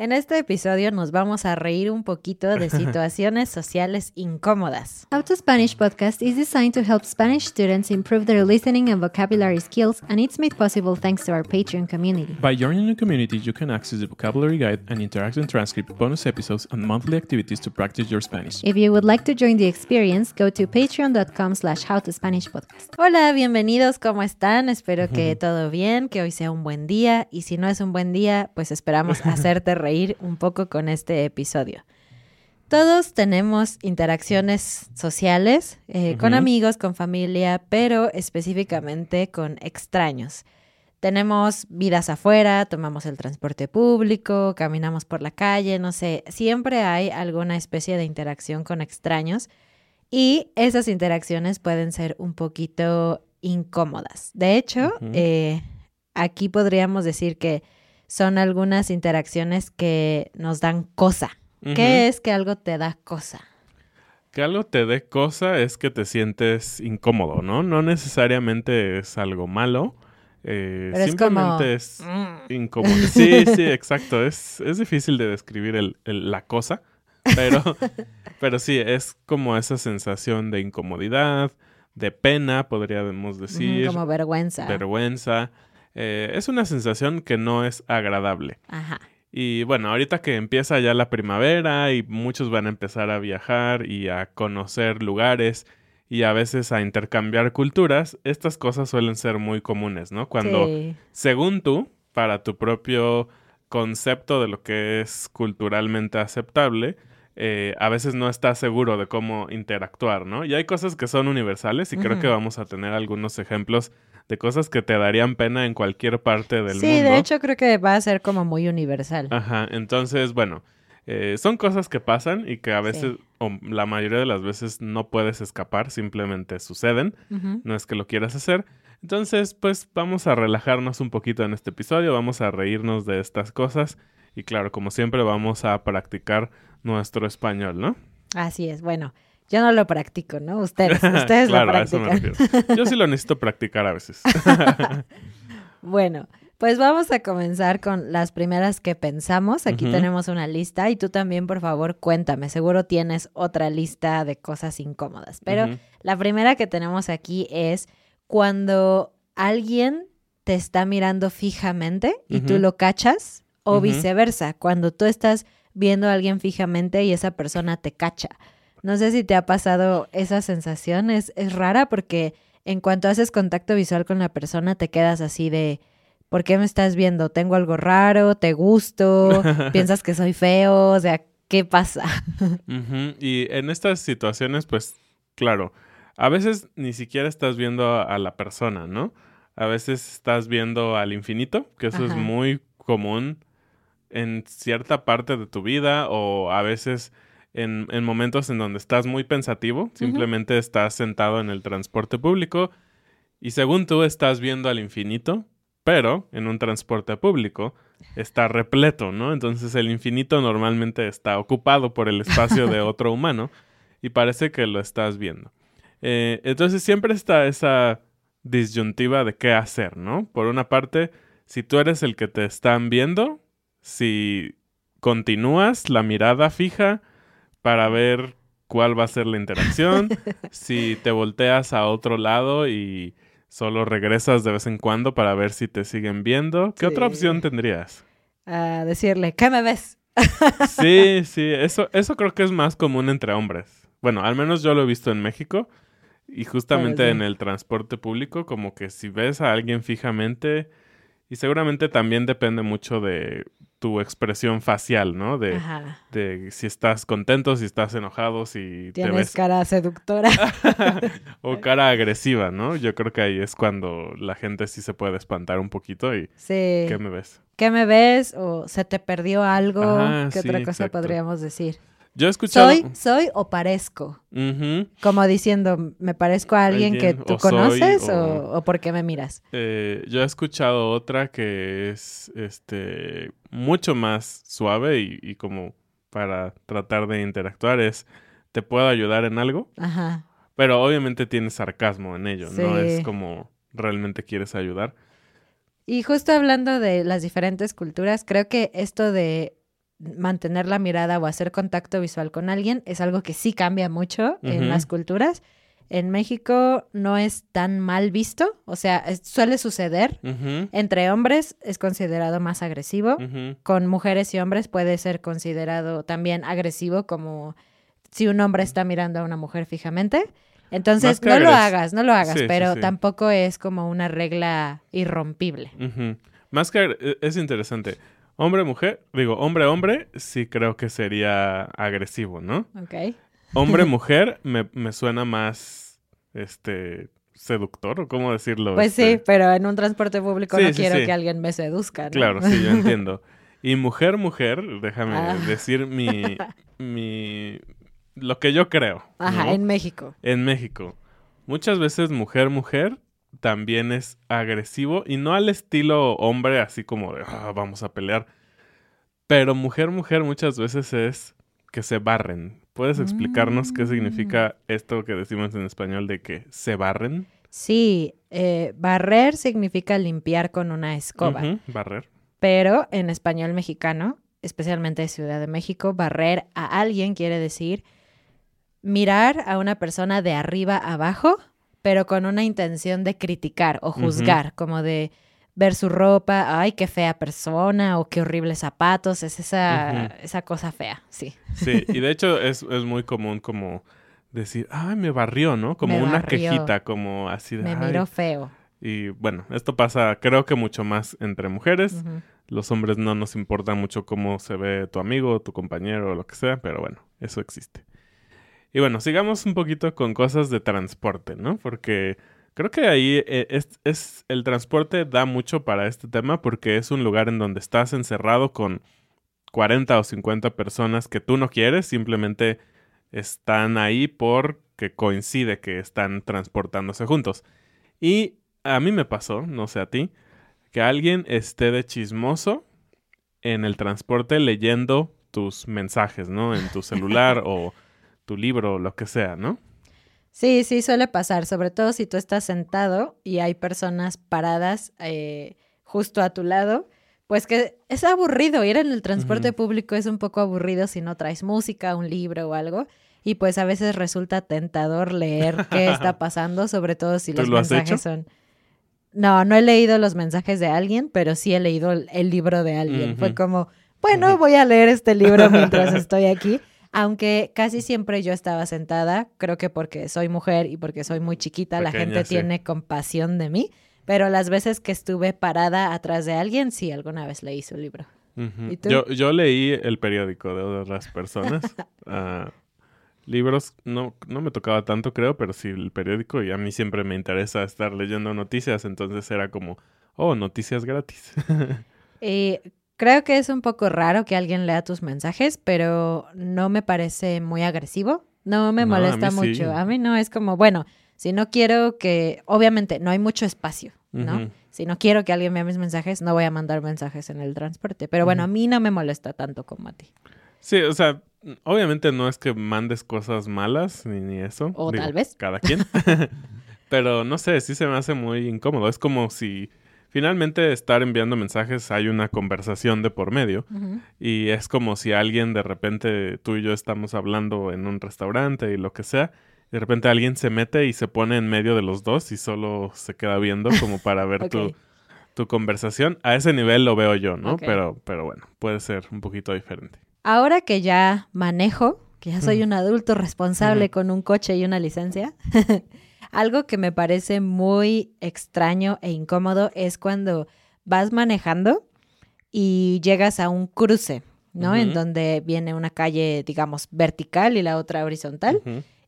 En este episodio nos vamos a reír un poquito de situaciones sociales incómodas. How to Spanish podcast is designed to help Spanish students improve their listening and vocabulary skills, and it's made possible thanks to our Patreon community. By joining the community, you can access the vocabulary guide and interactive transcript, bonus episodes, and monthly activities to practice your Spanish. If you would like to join the experience, go to patreon.com slash howtospanishpodcast. Hola, bienvenidos, ¿cómo están? Espero que todo bien, que hoy sea un buen día, y si no es un buen día, pues esperamos hacerte reír un poco con este episodio. Todos tenemos interacciones sociales eh, con amigos, con familia, pero específicamente con extraños. Tenemos vidas afuera, tomamos el transporte público, caminamos por la calle, no sé, siempre hay alguna especie de interacción con extraños y esas interacciones pueden ser un poquito incómodas. De hecho, eh, aquí podríamos decir que son algunas interacciones que nos dan cosa. ¿Qué es que algo te da cosa? Que algo te dé cosa es que te sientes incómodo, ¿no? No necesariamente es algo malo. Eh, Pero es simplemente es incómodo. Sí, sí, exacto. Es, es difícil de describir el, el- la cosa, pero, pero sí, es como esa sensación de incomodidad, de pena, podríamos decir, Como vergüenza. vergüenza. Eh, es una sensación que no es agradable. Ajá. Y bueno, ahorita que empieza ya la primavera y muchos van a empezar a viajar y a conocer lugares y a veces a intercambiar culturas, estas cosas suelen ser muy comunes, ¿no? Cuando, Sí. según tú, para tu propio concepto de lo que es culturalmente aceptable, eh, a veces no estás seguro de cómo interactuar, ¿no? Y hay cosas que son universales y creo que vamos a tener algunos ejemplos de cosas que te darían pena en cualquier parte del Sí, mundo. de hecho creo que va a ser como muy universal. Ajá, entonces, bueno, eh, son cosas que pasan y que a veces, Sí. o la mayoría de las veces no puedes escapar, simplemente suceden, no es que lo quieras hacer. Entonces, pues vamos a relajarnos un poquito en este episodio, vamos a reírnos de estas cosas y claro, como siempre vamos a practicar nuestro español, ¿no? Así es. Bueno, yo no lo practico, ¿no? Ustedes, ustedes claro, lo a eso me practican. refiero. Yo sí lo necesito practicar a veces. Bueno, pues vamos a comenzar con las primeras que pensamos. Aquí tenemos una lista y tú también, por favor, cuéntame. Seguro tienes otra lista de cosas incómodas. Pero la primera que tenemos aquí es cuando alguien te está mirando fijamente y tú lo cachas o viceversa, cuando tú estás viendo a alguien fijamente y esa persona te cacha. No sé si te ha pasado esa sensación, es, es rara porque en cuanto haces contacto visual con la persona te quedas así de, ¿por qué me estás viendo? ¿Tengo algo raro? ¿Te gusto? ¿Piensas que soy feo? O sea, ¿qué pasa? Y en estas situaciones, pues, claro, a veces ni siquiera estás viendo a, a la persona, ¿no? A veces estás viendo al infinito, que eso es muy común en cierta parte de tu vida o a veces en, en momentos en donde estás muy pensativo, simplemente estás sentado en el transporte público y según tú estás viendo al infinito, pero en un transporte público está repleto, ¿no? Entonces el infinito normalmente está ocupado por el espacio de otro humano y parece que lo estás viendo. Eh, entonces siempre está esa disyuntiva de qué hacer, ¿no? Por una parte, si tú eres el que te están viendo, si continúas la mirada fija para ver cuál va a ser la interacción, si te volteas a otro lado y solo regresas de vez en cuando para ver si te siguen viendo, ¿qué otra opción tendrías? A decirle, ¿qué me ves? Sí, sí, eso, eso creo que es más común entre hombres. Bueno, al menos yo lo he visto en México y justamente sí. en el transporte público, como que si ves a alguien fijamente, y seguramente también depende mucho de tu expresión facial, ¿no? De, Ajá. de si estás contento, si estás enojado, si te Tienes ves cara seductora. o cara agresiva, ¿no? Yo creo que ahí es cuando la gente sí se puede espantar un poquito y sí. ¿qué me ves? ¿Qué me ves? O se te perdió algo. Ajá, ¿Qué sí, otra cosa exacto. podríamos decir? Yo he escuchado... ¿Soy, soy o parezco? Como diciendo, ¿me parezco a alguien, que tú o conoces o... o- o por qué me miras? Eh, yo he escuchado otra que es este mucho más suave y, y como para tratar de interactuar es ¿te puedo ayudar en algo? Ajá. Pero obviamente tiene sarcasmo en ello, no es como realmente quieres ayudar. Y justo hablando de las diferentes culturas, creo que esto de mantener la mirada o hacer contacto visual con alguien es algo que sí cambia mucho en las culturas. En México no es tan mal visto, o sea, es- suele suceder. Entre hombres es considerado más agresivo, con mujeres y hombres puede ser considerado también agresivo, como si un hombre está mirando a una mujer fijamente. Entonces, no lo hagas, no lo hagas, Sí, pero sí. tampoco es como una regla irrompible. Más que e- es interesante. Hombre, mujer, digo, hombre, hombre, sí creo que sería agresivo, ¿no? Ok. Hombre, mujer, me, me suena más, este, seductor, o cómo decirlo. Pues Este, sí, pero en un transporte público Sí, no sí, quiero sí. que alguien me seduzca, ¿no? Claro, sí, yo entiendo. Y mujer, mujer, déjame Ah. decir mi, mi, lo que yo creo. Ajá, ¿no? en México. En México. Muchas veces mujer, mujer también es agresivo y no al estilo hombre, así como de "Ah, vamos a pelear. Pero mujer, mujer muchas veces es que se barren. ¿Puedes explicarnos qué significa Mm. esto que decimos en español de que se barren? Sí, eh, barrer significa limpiar con una escoba, barrer. pero en español mexicano, especialmente de Ciudad de México, barrer a alguien quiere decir mirar a una persona de arriba abajo, pero con una intención de criticar o juzgar, como de ver su ropa, ay, qué fea persona o qué horribles zapatos, es esa, esa cosa fea, sí. Sí, y de hecho es, es muy común como decir, ay, me barrió, ¿no? Como Me una barrió. quejita, como así de, Me miró feo. Y bueno, esto pasa creo que mucho más entre mujeres. Los hombres no nos importa mucho cómo se ve tu amigo, tu compañero o lo que sea, pero bueno, eso existe. Y bueno, sigamos un poquito con cosas de transporte, ¿no? Porque creo que ahí eh, es, es- el transporte da mucho para este tema porque es un lugar en donde estás encerrado con 40 o 50 personas que tú no quieres, simplemente están ahí porque coincide que están transportándose juntos. Y a mí me pasó, no sé a ti, que alguien esté de chismoso en el transporte leyendo tus mensajes, ¿no? En tu celular o tu libro o lo que sea, ¿no? Sí, sí, suele pasar, sobre todo si tú estás sentado y hay personas paradas eh, justo a tu lado, pues que es aburrido, ir en el transporte público es un poco aburrido si no traes música, un libro o algo, y pues a veces resulta tentador leer qué está pasando, sobre todo si ¿Tú los lo mensajes son... No, no he leído los mensajes de alguien, pero sí he leído el, el libro de alguien. Fue como, bueno, voy a leer este libro mientras estoy aquí. Aunque casi siempre yo estaba sentada, creo que porque soy mujer y porque soy muy chiquita, la gente sí. tiene compasión de mí. Pero las veces que estuve parada atrás de alguien, sí, alguna vez leí su libro. Ujú. ¿Y tú? Yo, yo leí el periódico de otras personas. Ah, Libros no, no me tocaba tanto, creo, pero sí el periódico y a mí siempre me interesa estar leyendo noticias, entonces era como, oh, noticias gratis. Eh, creo que es un poco raro que alguien lea tus mensajes, pero no me parece muy agresivo. No me No, molesta mucho. sí. A mí no es como, bueno, si no quiero que, obviamente, no hay mucho espacio, ¿no? Si no quiero que alguien vea mis mensajes, no voy a mandar mensajes en el transporte. Pero bueno, a mí no me molesta tanto como a ti. Sí, o sea, obviamente no es que mandes cosas malas ni, ni eso. O tal vez. Cada quien. Pero no sé, sí se me hace muy incómodo. Es como si finalmente estar enviando mensajes hay una conversación de por medio. Y es como si alguien de repente, tú y yo estamos hablando en un restaurante y lo que sea. De repente alguien se mete y se pone en medio de los dos y solo se queda viendo como para ver tu, tu conversación. A ese nivel lo veo yo, ¿no? Pero, pero bueno, puede ser un poquito diferente. Ahora que ya manejo, que ya soy un adulto responsable con un coche y una licencia, algo que me parece muy extraño e incómodo es cuando vas manejando y llegas a un cruce, ¿no? En donde viene una calle, digamos, vertical y la otra horizontal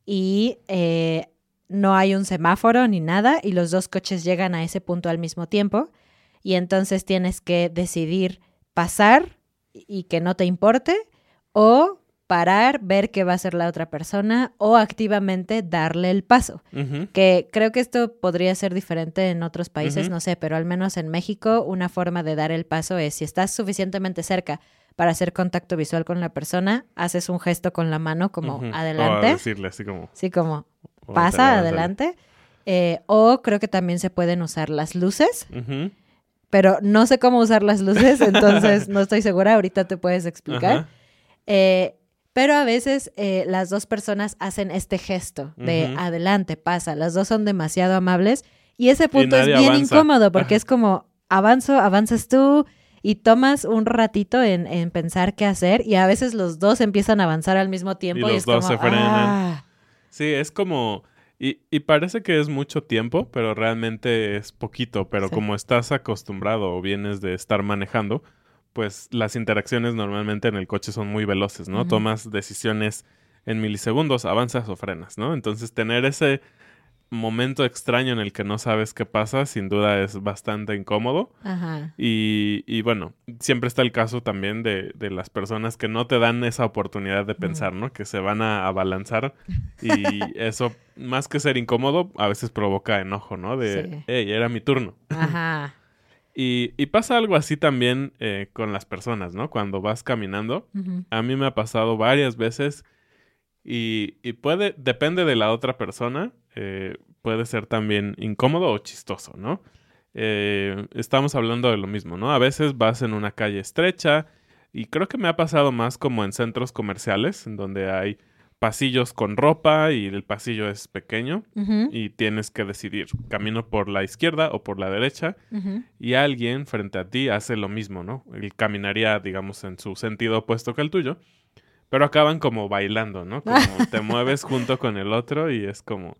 y eh, no hay un semáforo ni nada y los dos coches llegan a ese punto al mismo tiempo y entonces tienes que decidir pasar y que no te importe o parar, ver qué va a hacer la otra persona o activamente darle el paso. Que creo que esto podría ser diferente en otros países, no sé, pero al menos en México una forma de dar el paso es si estás suficientemente cerca para hacer contacto visual con la persona, haces un gesto con la mano como Ujú. O a adelante. decirle así como. Sí, como "Órale, pasa avántale". adelante. Eh, o creo que también se pueden usar las luces, pero no sé cómo usar las luces, entonces no estoy segura. Ahorita te puedes explicar. Eh, pero a veces eh, las dos personas hacen este gesto de adelante, pasa. Las dos son demasiado amables y ese punto es bien avanza. incómodo porque es como avanzo, avanzas tú y tomas un ratito en, en pensar qué hacer y a veces los dos empiezan a avanzar al mismo tiempo y, los es dos como, se frenan. "Ah". Sí, es como. Y, y parece que es mucho tiempo, pero realmente es poquito. Pero Sí. como estás acostumbrado o vienes de estar manejando, pues las interacciones normalmente en el coche son muy veloces, ¿no? Tomas decisiones en milisegundos, avanzas o frenas, ¿no? Entonces tener ese momento extraño en el que no sabes qué pasa, sin duda es bastante incómodo. Ajá. Y, y bueno, siempre está el caso también de, de las personas que no te dan esa oportunidad de pensar, ¿no? Que se van a abalanzar y eso, más que ser incómodo, a veces provoca enojo, ¿no? De, Sí. hey, era mi turno. Ajá. Y, y pasa algo así también eh, con las personas, ¿no? Cuando vas caminando, a mí me ha pasado varias veces y, y puede, depende de la otra persona, eh, puede ser también incómodo o chistoso, ¿no? Eh, estamos hablando de lo mismo, ¿no? A veces vas en una calle estrecha y creo que me ha pasado más como en centros comerciales, en donde hay pasillos con ropa y el pasillo es pequeño y tienes que decidir, camino por la izquierda o por la derecha y alguien frente a ti hace lo mismo, ¿no? Él caminaría, digamos, en su sentido opuesto que el tuyo, pero acaban como bailando, ¿no? Como te mueves junto con el otro y es como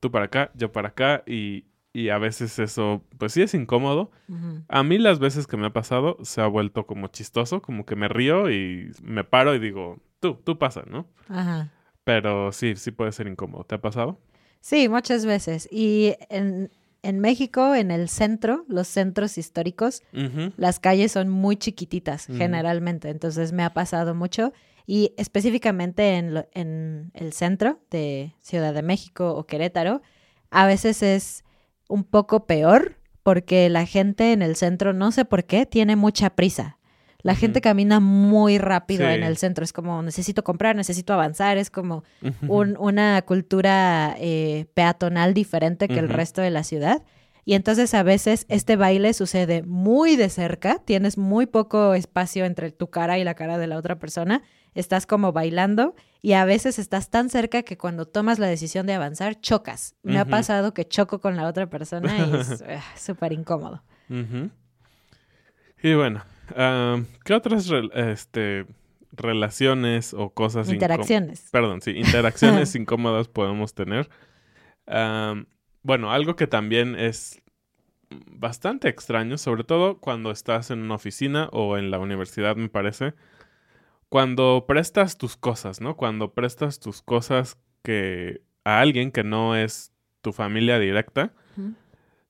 tú para acá, yo para acá y, y a veces eso, pues sí es incómodo. A mí las veces que me ha pasado se ha vuelto como chistoso, como que me río y me paro y digo, tú, tú pasa, ¿no? Ajá. Pero sí, sí puede ser incómodo. ¿Te ha pasado? Sí, muchas veces. Y en, en México, en el centro, los centros históricos, las calles son muy chiquititas generalmente, entonces me ha pasado mucho. Y específicamente en, lo- en el centro de Ciudad de México o Querétaro, a veces es un poco peor porque la gente en el centro, no sé por qué, tiene mucha prisa. La gente camina muy rápido Sí. en el centro, es como necesito comprar, necesito avanzar, es como un- una cultura eh, peatonal diferente que el resto de la ciudad. Y entonces a veces este baile sucede muy de cerca, tienes muy poco espacio entre tu cara y la cara de la otra persona, estás como bailando y a veces estás tan cerca que cuando tomas la decisión de avanzar chocas. Me ha pasado que choco con la otra persona y es ah, súper incómodo. Y bueno, ah, ¿qué otras este, relaciones o cosas Interacciones. Perdón, sí, interacciones incómodas podemos tener? Bueno, algo que también es bastante extraño, sobre todo cuando estás en una oficina o en la universidad, me parece, cuando prestas tus cosas, ¿no? Cuando prestas tus cosas que a alguien que no es tu familia directa,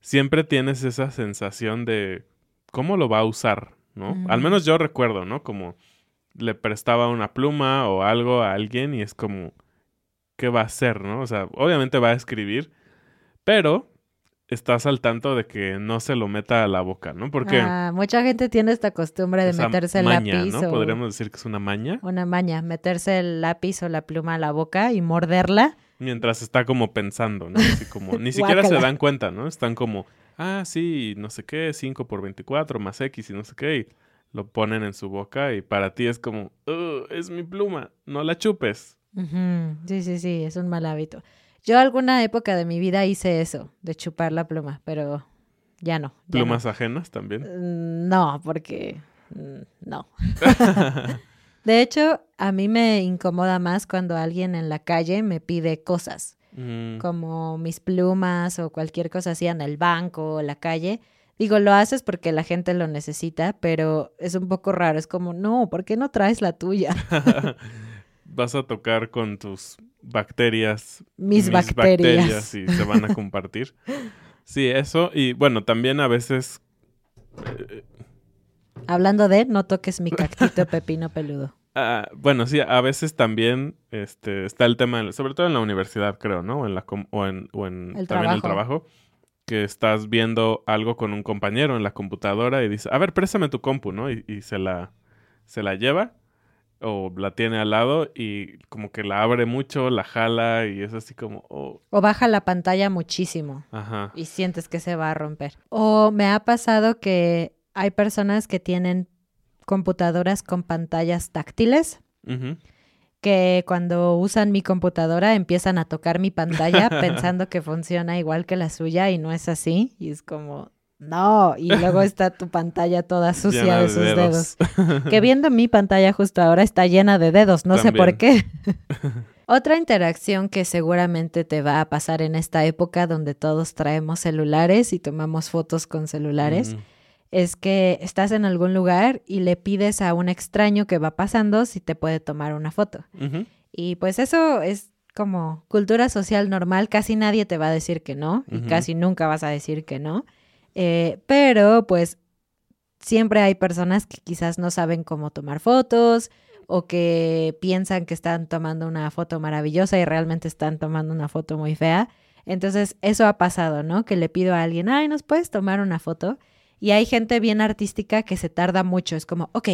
siempre tienes esa sensación de cómo lo va a usar, ¿no? Al menos yo recuerdo, ¿no? Como le prestaba una pluma o algo a alguien y es como, ¿qué va a hacer, no? O sea, obviamente va a escribir, pero estás al tanto de que no se lo meta a la boca, ¿no? Porque Ah, mucha gente tiene esta costumbre de meterse el maña, lápiz ¿no? o Podríamos decir que es una maña, una maña, meterse el lápiz o la pluma a la boca y morderla. mientras está como pensando, ¿no? Así como, ni siquiera se dan cuenta, ¿no? Están como, ah, sí, no sé qué, 5 por 24 más X y no sé qué, y lo ponen en su boca y para ti es como, "Ugh, es mi pluma, no la chupes. Sí, sí, sí, es un mal hábito. Yo alguna época de mi vida hice eso, de chupar la pluma, pero ya no. ya Plumas no. ajenas también. Mm, No, porque mm, no. De hecho, a mí me incomoda más cuando alguien en la calle me pide cosas, Mm, como mis plumas o cualquier cosa así en el banco o la calle. Digo, lo haces porque la gente lo necesita, pero es un poco raro. Es como, no, ¿por qué no traes la tuya? Vas a tocar con tus bacterias. Mis bacterias. y se van a compartir. Sí, eso. Y bueno, también a veces Hablando de, no toques mi cactito pepino peludo. Ah, bueno, sí, a veces también este, está el tema, sobre todo en la universidad, creo, ¿no? O en, la com- o en, o en El también el trabajo. trabajo, que estás viendo algo con un compañero en la computadora y dice, a ver, préstame tu compu, ¿no? Y, y se, la, se la lleva o la tiene al lado y como que la abre mucho, la jala y es así como, oh, O baja la pantalla muchísimo. ajá. y sientes que se va a romper. O me ha pasado que hay personas que tienen computadoras con pantallas táctiles que cuando usan mi computadora empiezan a tocar mi pantalla pensando que funciona igual que la suya y no es así y es como no y luego está tu pantalla toda sucia Llena de sus dedos. dedos. que viendo mi pantalla justo ahora está llena de dedos, no sé por qué. Otra interacción que seguramente te va a pasar en esta época donde todos traemos celulares y tomamos fotos con celulares Mm, es que estás en algún lugar y le pides a un extraño que va pasando si te puede tomar una foto. Y pues eso es como cultura social normal, casi nadie te va a decir que no y casi nunca vas a decir que no. Eh, pero pues siempre hay personas que quizás no saben cómo tomar fotos o que piensan que están tomando una foto maravillosa y realmente están tomando una foto muy fea. Entonces eso ha pasado, ¿no? Que le pido a alguien, ay, ¿nos puedes tomar una foto? Y hay gente bien artística que se tarda mucho, es como, ok,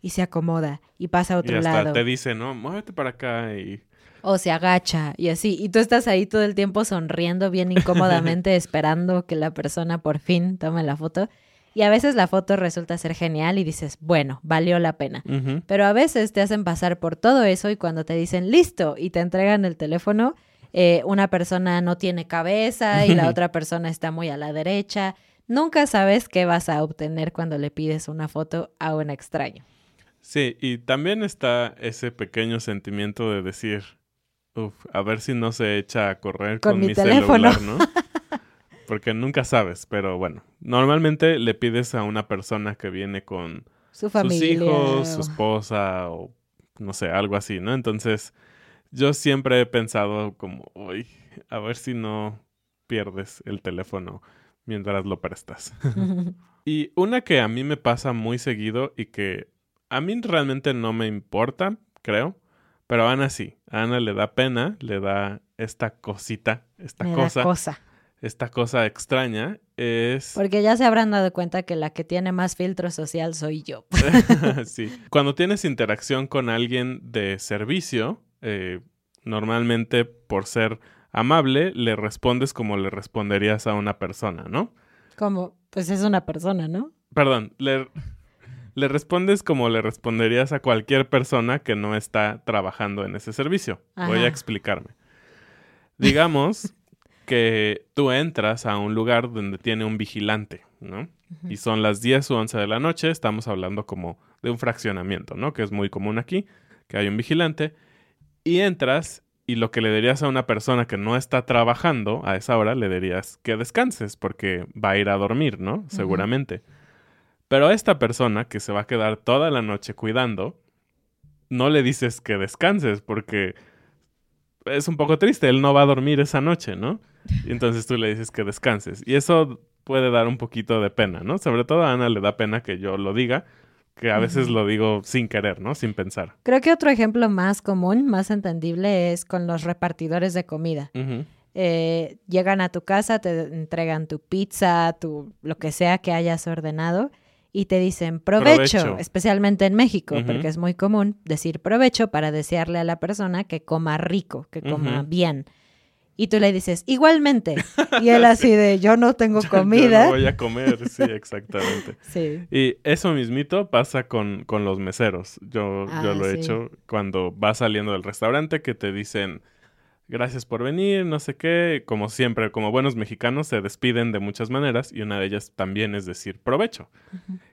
y se acomoda y pasa a Y otro hasta lado. te dice, no, muévete para acá y... O se agacha y así. Y tú estás ahí todo el tiempo sonriendo bien incómodamente, esperando que la persona por fin tome la foto. Y a veces la foto resulta ser genial y dices, bueno, valió la pena. Pero a veces te hacen pasar por todo eso y cuando te dicen listo y te entregan el teléfono, eh, una persona no tiene cabeza y la otra persona está muy a la derecha. Nunca sabes qué vas a obtener cuando le pides una foto a un extraño. Sí, y también está ese pequeño sentimiento de decir, Uf, a ver si no se echa a correr Con con, mi mi, teléfono". celular, ¿no? Porque nunca sabes, pero bueno, normalmente le pides a una persona que viene con Su familia. sus hijos, su esposa o no sé, algo así, ¿no? Entonces, yo siempre he pensado como, uy, a ver si no pierdes el teléfono mientras lo prestas. Y una que a mí me pasa muy seguido y que a mí realmente no me importa, creo, pero a Ana sí. A Ana le da pena, le da esta cosita, esta Me cosa, cosa. esta cosa extraña, es... Porque ya se habrán dado cuenta que la que tiene más filtro social soy yo. sí. Cuando tienes interacción con alguien de servicio, eh, normalmente por ser amable, le respondes como le responderías a una persona, ¿no? Como, pues es una persona, ¿no? Perdón, le, le respondes como le responderías a cualquier persona que no está trabajando en ese servicio. Voy a explicarme. Digamos que tú entras a un lugar donde tiene un vigilante, ¿no? Y son las 10 o 11 de la noche, estamos hablando como de un fraccionamiento, ¿no? Que es muy común aquí, que hay un vigilante, y entras y lo que le dirías a una persona que no está trabajando a esa hora, le dirías que descanses porque va a ir a dormir, ¿no? Seguramente. Pero esta persona que se va a quedar toda la noche cuidando, no le dices que descanses porque es un poco triste, él no va a dormir esa noche, ¿no? Y entonces tú le dices que descanses. Y eso puede dar un poquito de pena, ¿no? Sobre todo a Ana le da pena que yo lo diga, que a veces lo digo sin querer, ¿no? Sin pensar. Creo que otro ejemplo más común, más entendible, es con los repartidores de comida. Eh, llegan a tu casa, te entregan tu pizza, tu lo que sea que hayas ordenado y te dicen provecho, Provecho. especialmente en México, porque es muy común decir provecho para desearle a la persona que coma rico, que coma bien. Y tú le dices, igualmente. Y él así de, yo no tengo Yo comida. no voy a comer, sí, exactamente. Sí. Y eso mismito pasa con, con los meseros. Yo, yo Ah, lo he hecho cuando vas saliendo del restaurante que te dicen gracias por venir, no sé qué. Como siempre, como buenos mexicanos se despiden de muchas maneras y una de ellas también es decir provecho.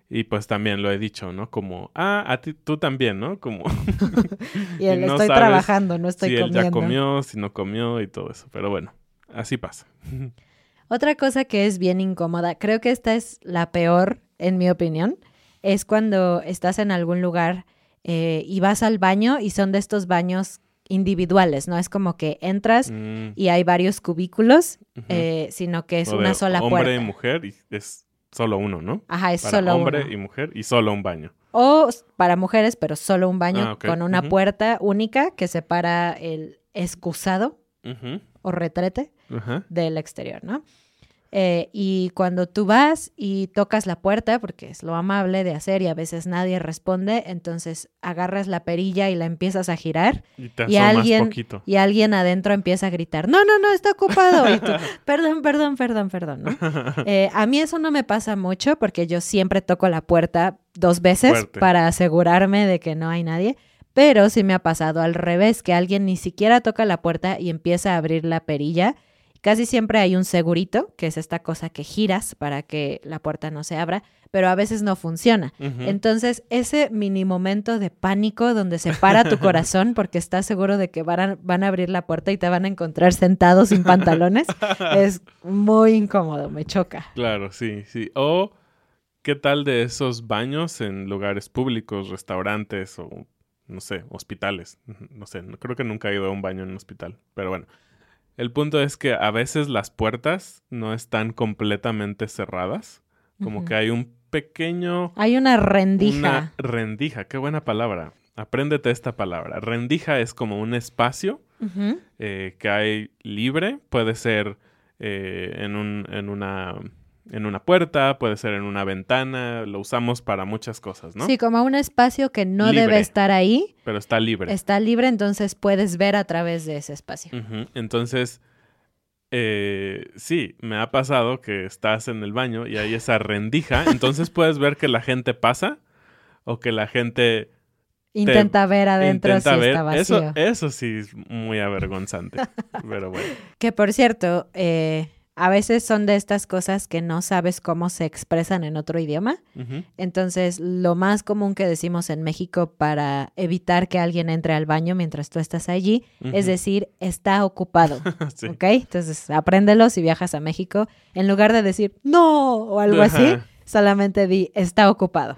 Y pues también lo he dicho, ¿no? Como, ah, a ti, tú también, ¿no? Como Y él, Y no estoy trabajando, no estoy si él comiendo. ya comió, si no comió y todo eso. Pero bueno, así pasa. Otra cosa que es bien incómoda, creo que esta es la peor, en mi opinión, es cuando estás en algún lugar eh, y vas al baño y son de estos baños individuales, ¿no? Es como que entras Mm, y hay varios cubículos, eh, sino que es O una sola hombre puerta. y mujer y es solo uno, ¿no? Ajá, es Para solo hombre uno. y mujer y solo un baño. O para mujeres, pero solo un baño Ah, con una puerta única que separa el excusado o retrete del exterior, ¿no? Eh, y cuando tú vas y tocas la puerta, porque es lo amable de hacer y a veces nadie responde, entonces agarras la perilla y la empiezas a girar Y te y alguien, poquito. y alguien adentro empieza a gritar, no, no, no, está ocupado. Y tú, perdón, perdón, perdón, perdón, ¿no? Eh, a mí eso no me pasa mucho porque yo siempre toco la puerta dos veces Fuerte. para asegurarme de que no hay nadie. Pero sí me ha pasado al revés, que alguien ni siquiera toca la puerta y empieza a abrir la perilla. Casi siempre hay un segurito, que es esta cosa que giras para que la puerta no se abra, pero a veces no funciona. Entonces, ese mini momento de pánico donde se para tu corazón porque estás seguro de que van a, van a abrir la puerta y te van a encontrar sentado sin pantalones, es muy incómodo, me choca. Claro, sí, sí. O qué tal de esos baños en lugares públicos, restaurantes o no sé, hospitales. No sé, no- creo que nunca he ido a un baño en un hospital, pero bueno. El punto es que a veces las puertas no están completamente cerradas, como que hay un pequeño Hay una rendija. Una rendija, qué buena palabra. Apréndete esta palabra. Rendija es como un espacio eh, que hay libre. Puede ser eh, en, un, en, una, en una puerta, puede ser en una ventana. Lo usamos para muchas cosas, ¿no? Sí, como un espacio que no Libre. debe estar ahí, Pero está libre. está libre, entonces puedes ver a través de ese espacio. Entonces, eh, sí, me ha pasado que estás en el baño y hay esa rendija. Entonces puedes ver que la gente pasa o que la gente Intenta ver adentro intenta si ver. está vacío. Eso, eso sí es muy avergonzante. Pero bueno. Que por cierto, eh, a veces son de estas cosas que no sabes cómo se expresan en otro idioma. Entonces, lo más común que decimos en México para evitar que alguien entre al baño mientras tú estás allí es decir, está ocupado. Sí. ¿Ok? Entonces, apréndelo si viajas a México. En lugar de decir no o algo así, solamente di está ocupado.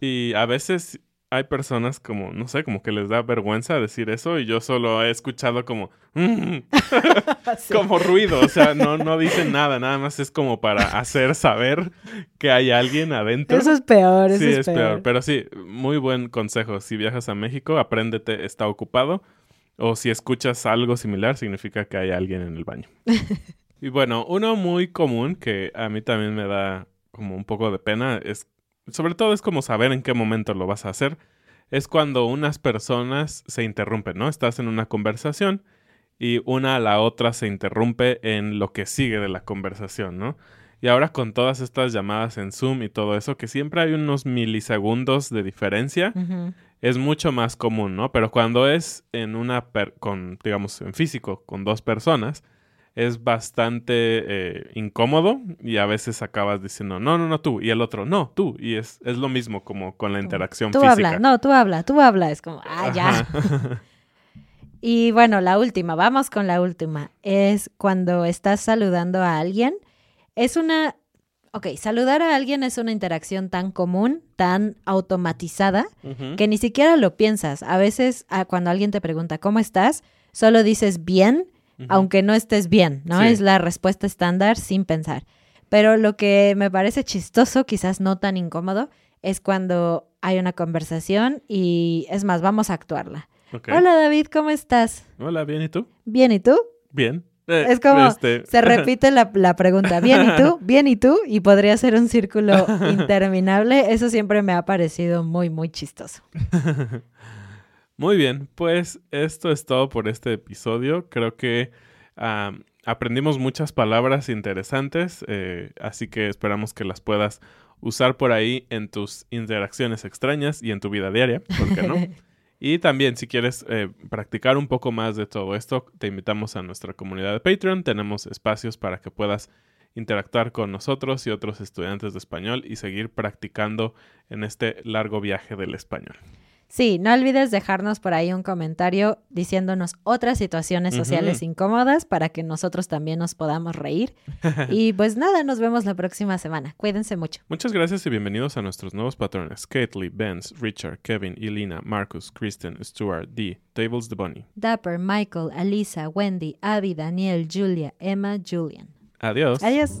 Y a veces hay personas como, no sé, como que les da vergüenza decir eso y yo solo he escuchado como, "Mm", como ruido, o sea, no, no dicen nada, nada más es como para hacer saber que hay alguien adentro. Eso es peor, eso sí, es, es peor. Pero sí, muy buen consejo. Si viajas a México, apréndete, está ocupado. O si escuchas algo similar, significa que hay alguien en el baño. y bueno, uno muy común que a mí también me da como un poco de pena es, sobre todo es como saber en qué momento lo vas a hacer. Es cuando unas personas se interrumpen, ¿no? Estás en una conversación y una a la otra se interrumpe en lo que sigue de la conversación, ¿no? Y ahora con todas estas llamadas en Zoom y todo eso, que siempre hay unos milisegundos de diferencia, es mucho más común, ¿no? Pero cuando es en una, per- con, digamos, en físico, con dos personas, es bastante eh, incómodo y a veces acabas diciendo, no, no, no, tú, y el otro, no, tú, y es, es lo mismo como con la interacción Tú física. habla, no, tú habla, tú habla. Es como, ah, ya. Y bueno, la última, vamos con la última. Es cuando estás saludando a alguien. Es una, ok, saludar a alguien es una interacción tan común, tan automatizada, que ni siquiera lo piensas. A veces ah, cuando alguien te pregunta, ¿cómo estás? Solo dices bien, aunque no estés bien, ¿no? Sí. Es la respuesta estándar sin pensar. Pero lo que me parece chistoso, quizás no tan incómodo, es cuando hay una conversación y es más, vamos a actuarla. Hola David, ¿cómo estás? Hola, ¿bien y tú? Bien, ¿y tú? Bien. Eh, Es como, este, se repite la, la pregunta, ¿bien y tú? ¿Bien y tú? Y podría ser un círculo interminable. Eso siempre me ha parecido muy, muy chistoso. Muy bien, pues esto es todo por este episodio. Creo que aprendimos muchas palabras interesantes, eh, así que esperamos que las puedas usar por ahí en tus interacciones extrañas y en tu vida diaria, ¿por qué no? Y también, si quieres eh, practicar un poco más de todo esto, te invitamos a nuestra comunidad de Patreon. Tenemos espacios para que puedas interactuar con nosotros y otros estudiantes de español y seguir practicando en este largo viaje del español. Sí, no olvides dejarnos por ahí un comentario diciéndonos otras situaciones sociales incómodas para que nosotros también nos podamos reír. Y pues nada, nos vemos la próxima semana. Cuídense mucho. Muchas gracias y bienvenidos a nuestros nuevos patrones. Kately, Benz, Richard, Kevin, Elina, Marcus, Kristen, Stuart, D, Tables the Bunny. Dapper, Michael, Alisa, Wendy, Abby, Daniel, Julia, Emma, Julian. Adiós. Adiós.